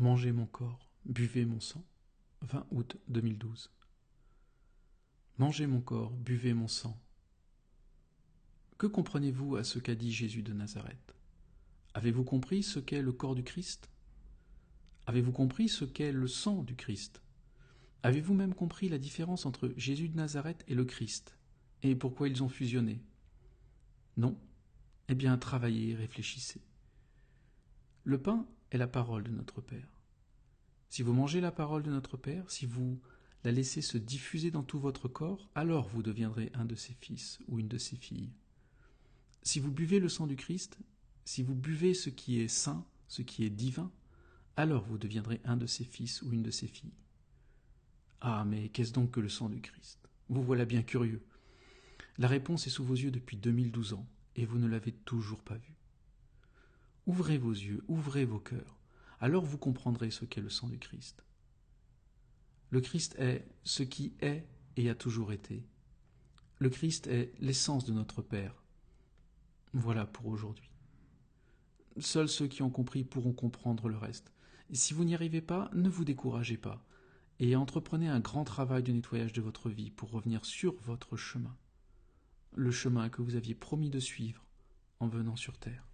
Mangez mon corps, buvez mon sang. 20 août 2012. Mangez mon corps, buvez mon sang. Que comprenez-vous à ce qu'a dit Jésus de Nazareth? Avez-vous compris ce qu'est le corps du Christ? Avez-vous compris ce qu'est le sang du Christ? Avez-vous même compris la différence entre Jésus de Nazareth et le Christ? Et pourquoi ils ont fusionné? Non Eh bien, travaillez, réfléchissez. Le pain est la parole de notre Père. Si vous mangez la parole de notre Père, si vous la laissez se diffuser dans tout votre corps, alors vous deviendrez un de ses fils ou une de ses filles. Si vous buvez le sang du Christ, si vous buvez ce qui est saint, ce qui est divin, alors vous deviendrez un de ses fils ou une de ses filles. Ah, mais qu'est-ce donc que le sang du Christ? Vous voilà bien curieux. La réponse est sous vos yeux depuis 2012 ans, et vous ne l'avez toujours pas vue. Ouvrez vos yeux, ouvrez vos cœurs, alors vous comprendrez ce qu'est le sang du Christ. Le Christ est ce qui est et a toujours été. Le Christ est l'essence de notre Père. Voilà pour aujourd'hui. Seuls ceux qui ont compris pourront comprendre le reste. si vous n'y arrivez pas, ne vous découragez pas, et entreprenez un grand travail de nettoyage de votre vie pour revenir sur votre chemin, le chemin que vous aviez promis de suivre en venant sur terre.